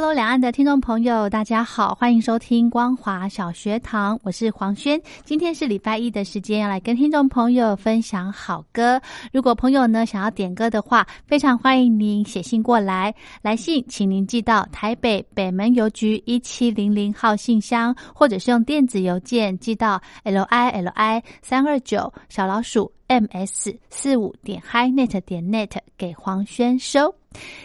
Hello，两岸的听众朋友，大家好，欢迎收听光华小学堂，我是黄轩。今天是礼拜一的时间，要来跟听众朋友分享好歌。如果朋友呢想要点歌的话，非常欢迎您写信过来。来信请您寄到台北北门邮局一七零零号信箱，或者是用电子邮件寄到 l i l i 三二九小老鼠 m s 四五点 highnet 点 net 给黄轩收。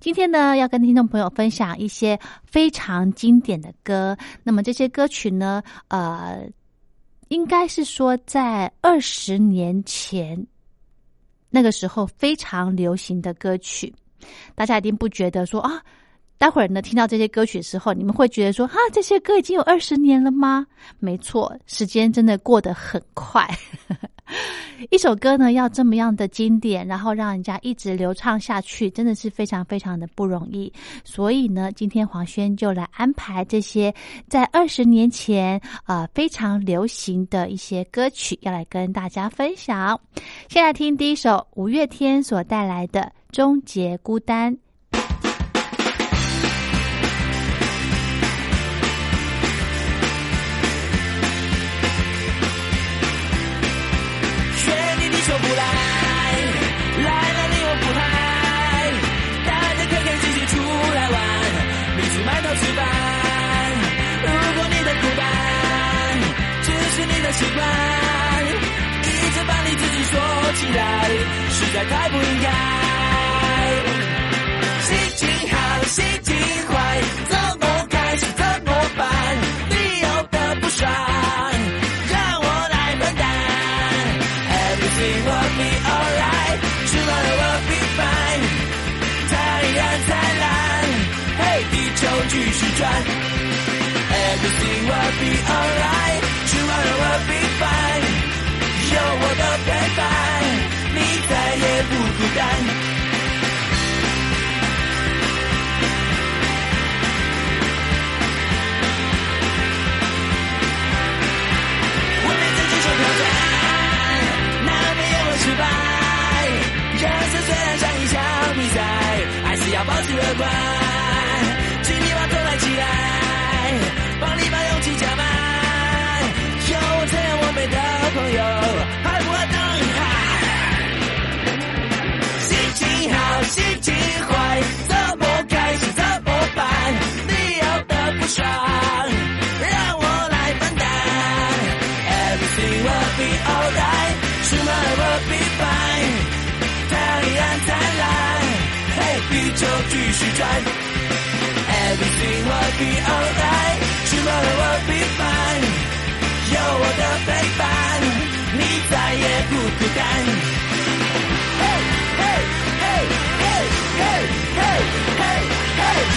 今天呢，要跟听众朋友分享一些非常经典的歌。那么这些歌曲呢，呃，应该是说在二十年前那个时候非常流行的歌曲。大家一定不觉得说啊，待会儿呢听到这些歌曲的时候，你们会觉得说啊，这些歌已经有二十年了吗？没错，时间真的过得很快。一首歌呢，要这么样的经典，然后让人家一直流畅下去，真的是非常非常的不容易。所以呢，今天黄轩就来安排这些在二十年前呃非常流行的一些歌曲，要来跟大家分享。先来听第一首五月天所带来的《终结孤单》。实在太不应该。心情好，心情坏，怎么开始怎么办？你有的不爽，让我来分担。Everything will be alright, tomorrow will be fine。太阳灿烂，嘿，地球继续转。Everything will be alright。Tomorrow will be fine，有我的陪伴，再也不孤单。我对自己说挑战，难免也会失败。人生虽然像一场比赛，还是要保持乐观。请你把头抬起来，帮你把勇气加满就这样完美。的朋友心情坏，怎么开心怎么办？你要的不爽，让我来分担。Everything will be alright, tomorrow will be fine。太阳灿烂，嘿，地球继续转。Everything will be alright, tomorrow will be fine。有我的陪伴，你再也不孤单。hey hey hey hey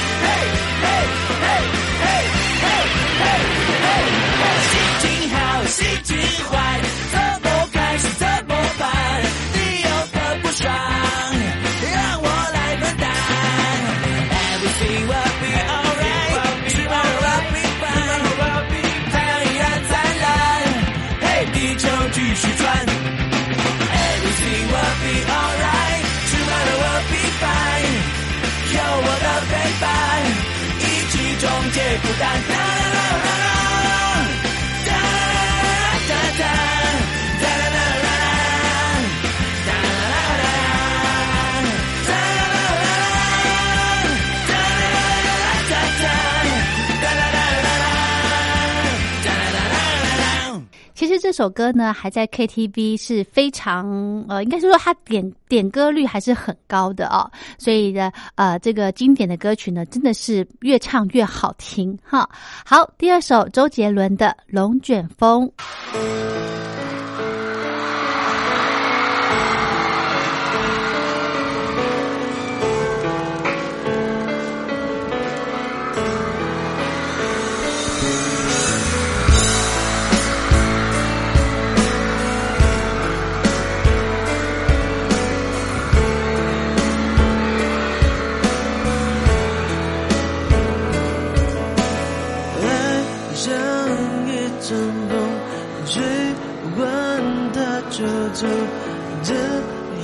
世界不单单。这首歌呢，还在 KTV 是非常呃，应该是说它点点歌率还是很高的哦。所以呢，呃，这个经典的歌曲呢，真的是越唱越好听哈。好，第二首周杰伦的《龙卷风》。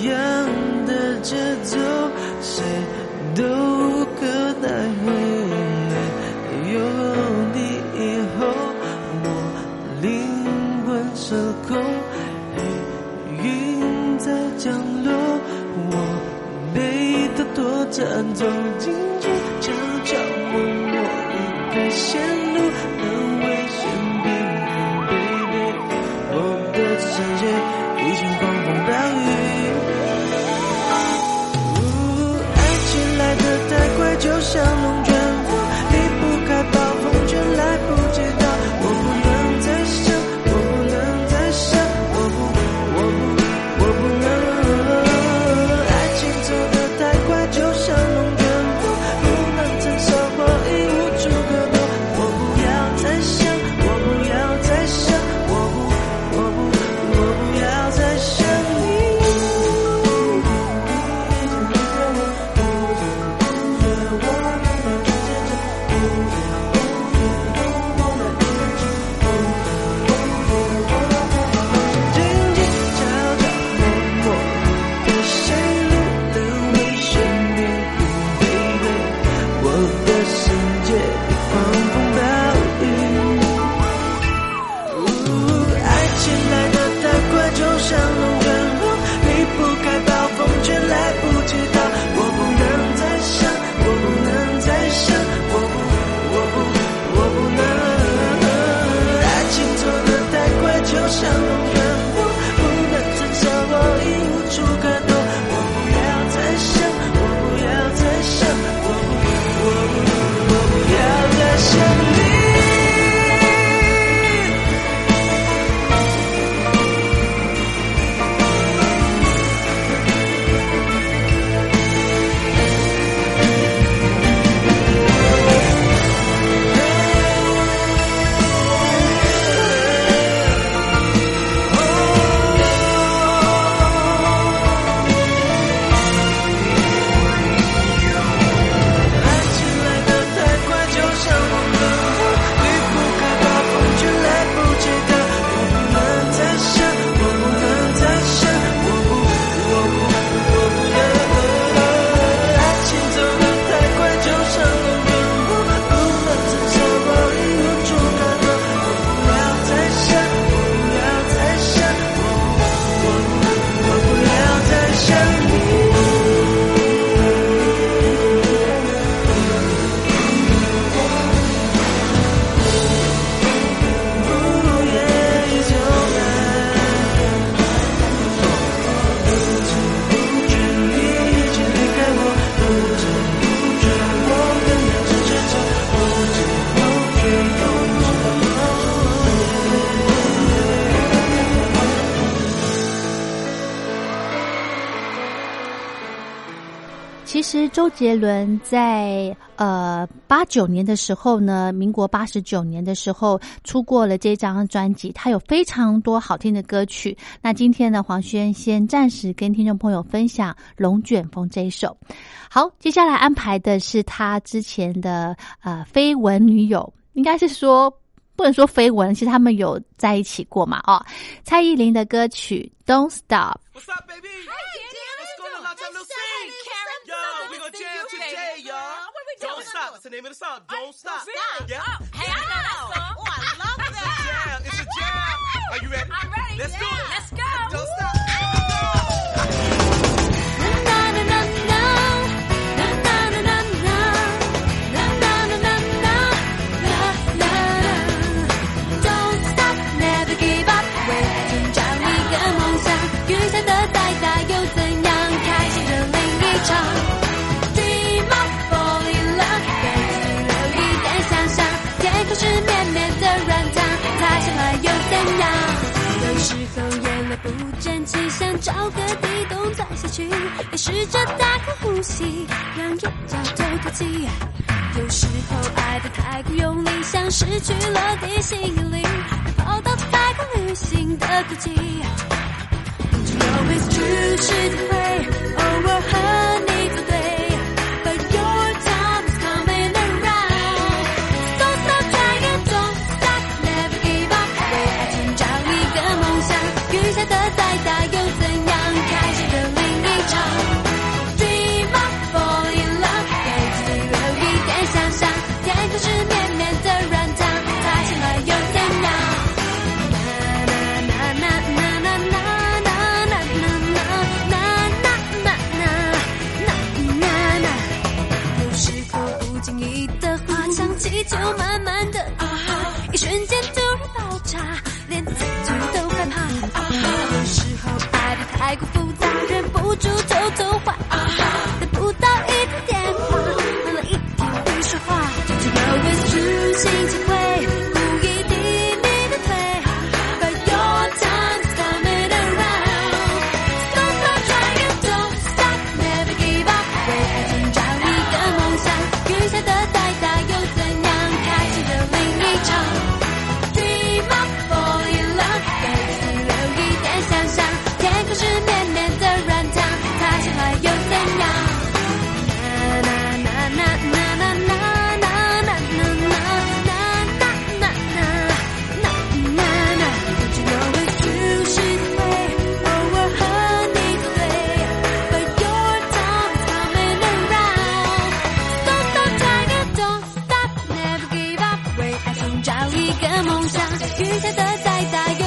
样的节奏，谁都无可奈何。没有你以后，我灵魂失控，黑云在降落，我被它拖着走，静周杰伦在呃八九年的时候呢，民国八十九年的时候出过了这张专辑，他有非常多好听的歌曲。那今天呢，黄轩先暂时跟听众朋友分享《龙卷风》这一首。好，接下来安排的是他之前的呃绯闻女友，应该是说不能说绯闻，其实他们有在一起过嘛？哦，蔡依林的歌曲《Don't Stop》。Don't doing? stop. It's the name of the song. Don't stop. Really? Oh, yeah. Hey. I know that song. Oh, I love that. It's a jam. It's a jam. Are you ready? I'm ready. Let's yeah. do it. Let's go. Don't stop. Don't stop, 越想得大，大要怎樣開始了另一場。气，想找个地洞钻下去，也试着打开呼吸，让眼角透透气。有时候爱的太过用力，像失去了地心引力，跑到太空旅行的轨迹。Don't you know it's true？是的太过复杂，忍不住偷偷坏。雨下的再大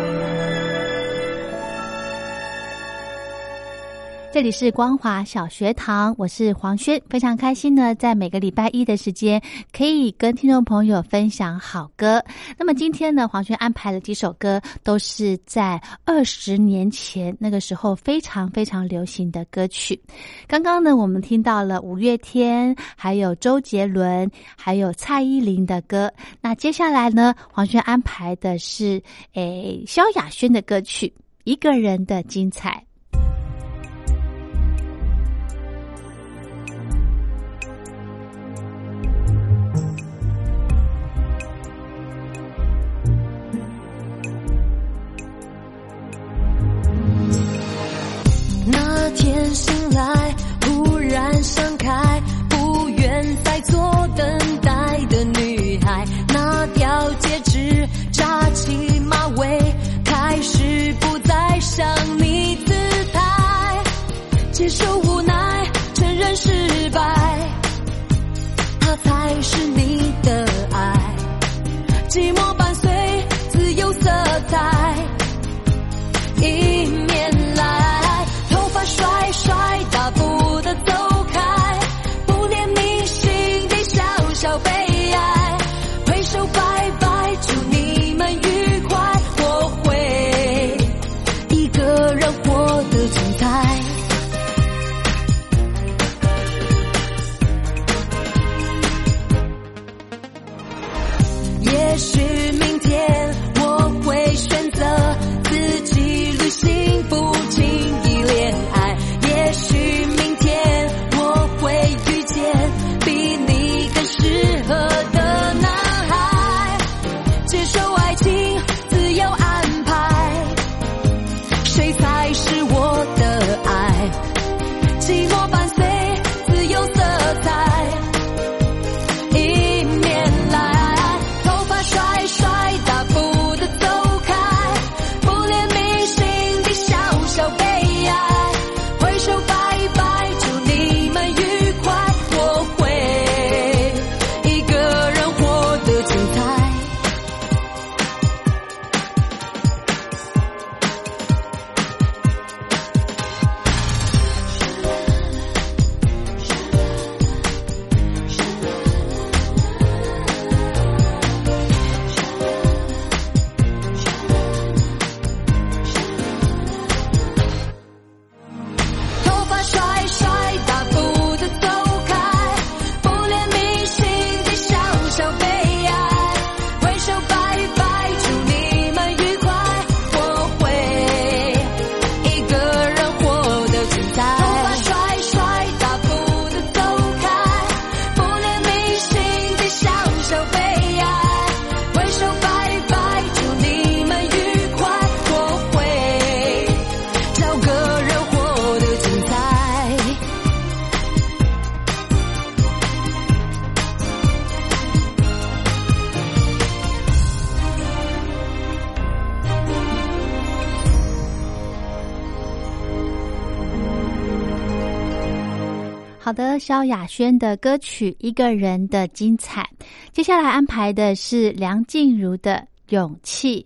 这里是光华小学堂，我是黄轩，非常开心呢，在每个礼拜一的时间，可以跟听众朋友分享好歌。那么今天呢，黄轩安排了几首歌，都是在二十年前那个时候非常非常流行的歌曲。刚刚呢，我们听到了五月天，还有周杰伦，还有蔡依林的歌。那接下来呢，黄轩安排的是诶萧亚轩的歌曲《一个人的精彩》。醒来，忽然想开，不愿再做等待的女孩。那条戒指扎起马尾，开始不再像你姿态。接受无奈，承认失败，他才是你的爱。寂寞萧亚轩的歌曲《一个人的精彩》，接下来安排的是梁静茹的《勇气》。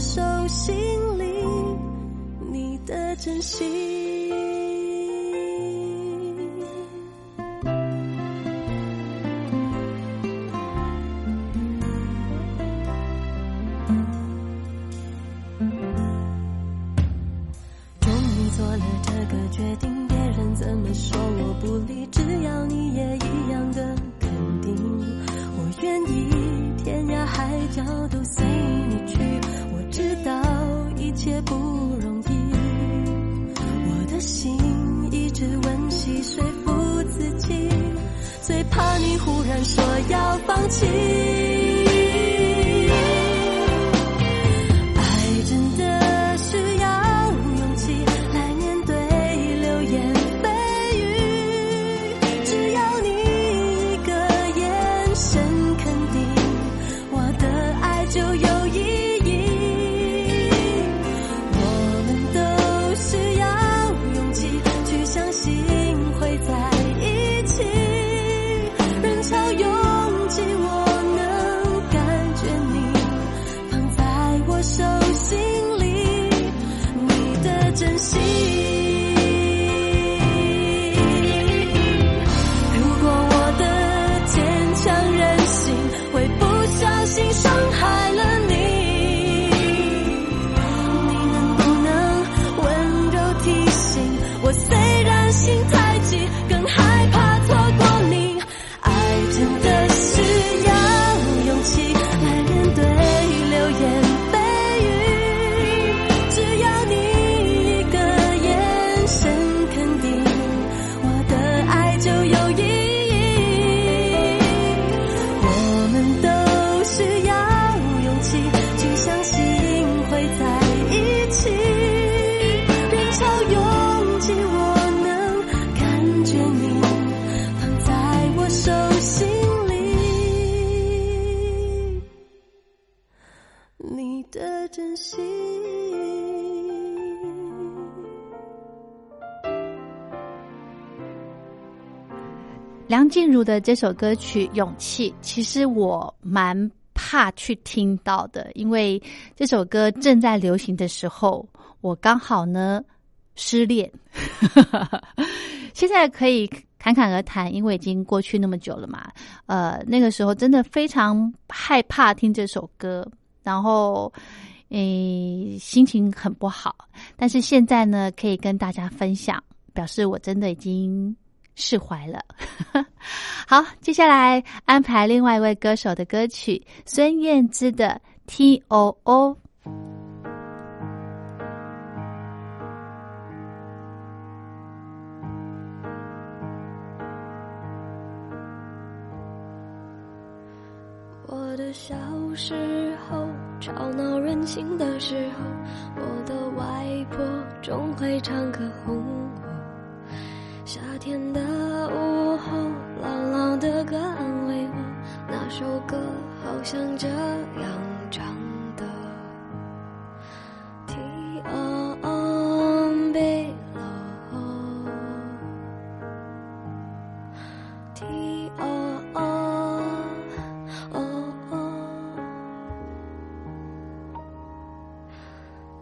手心里，你的真心。梁静茹的这首歌曲《勇气》，其实我蛮怕去听到的，因为这首歌正在流行的时候，我刚好呢失恋。现在可以侃侃而谈，因为已经过去那么久了嘛。呃，那个时候真的非常害怕听这首歌，然后诶心情很不好。但是现在呢，可以跟大家分享，表示我真的已经释怀了。好，接下来安排另外一位歌手的歌曲，孙燕姿的《T O O》。我的小时候，吵闹任性的时候，我的外婆总会唱歌哄我。夏天的午后，老老的歌安慰我，那首歌好像这样。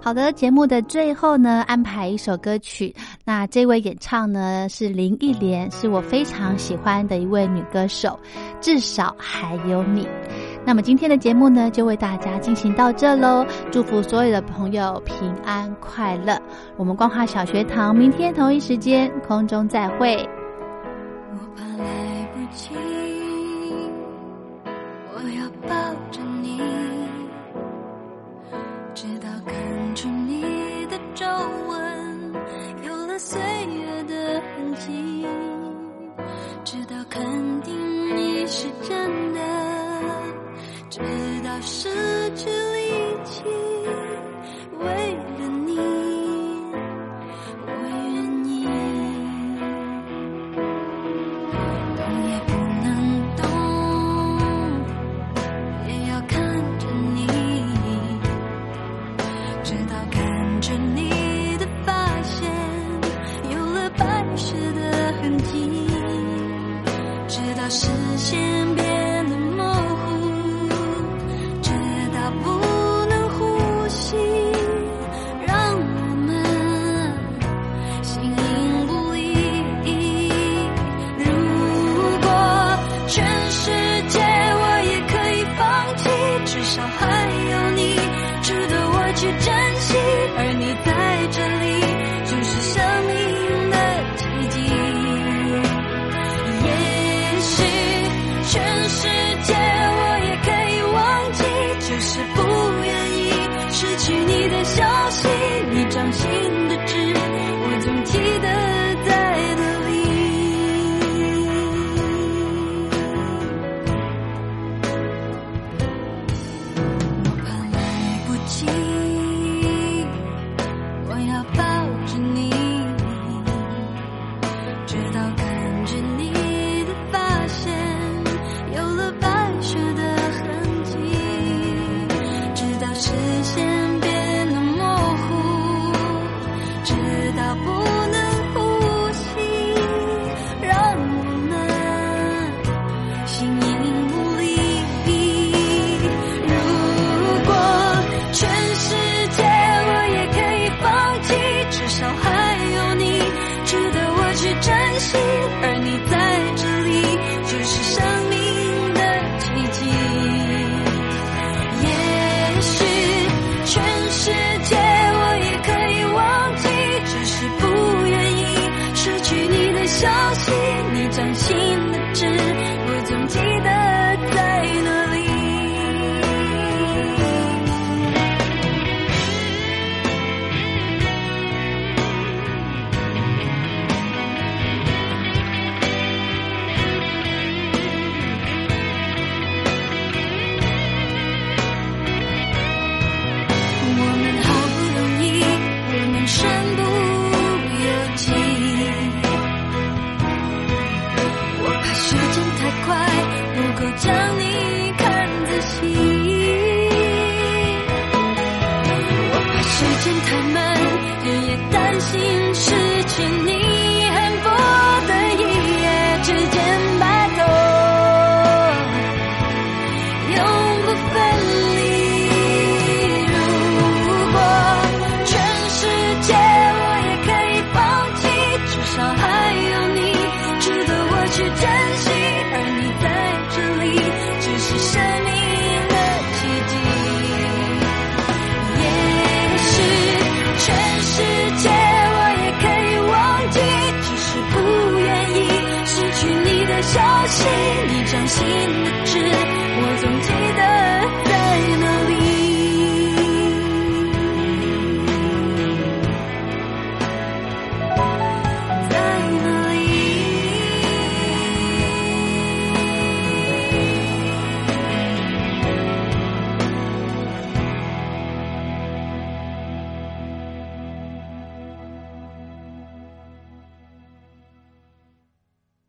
好的，节目的最后呢，安排一首歌曲。那这位演唱呢是林忆莲，是我非常喜欢的一位女歌手。至少还有你。那么今天的节目呢，就为大家进行到这喽。祝福所有的朋友平安快乐。我们光华小学堂明天同一时间空中再会。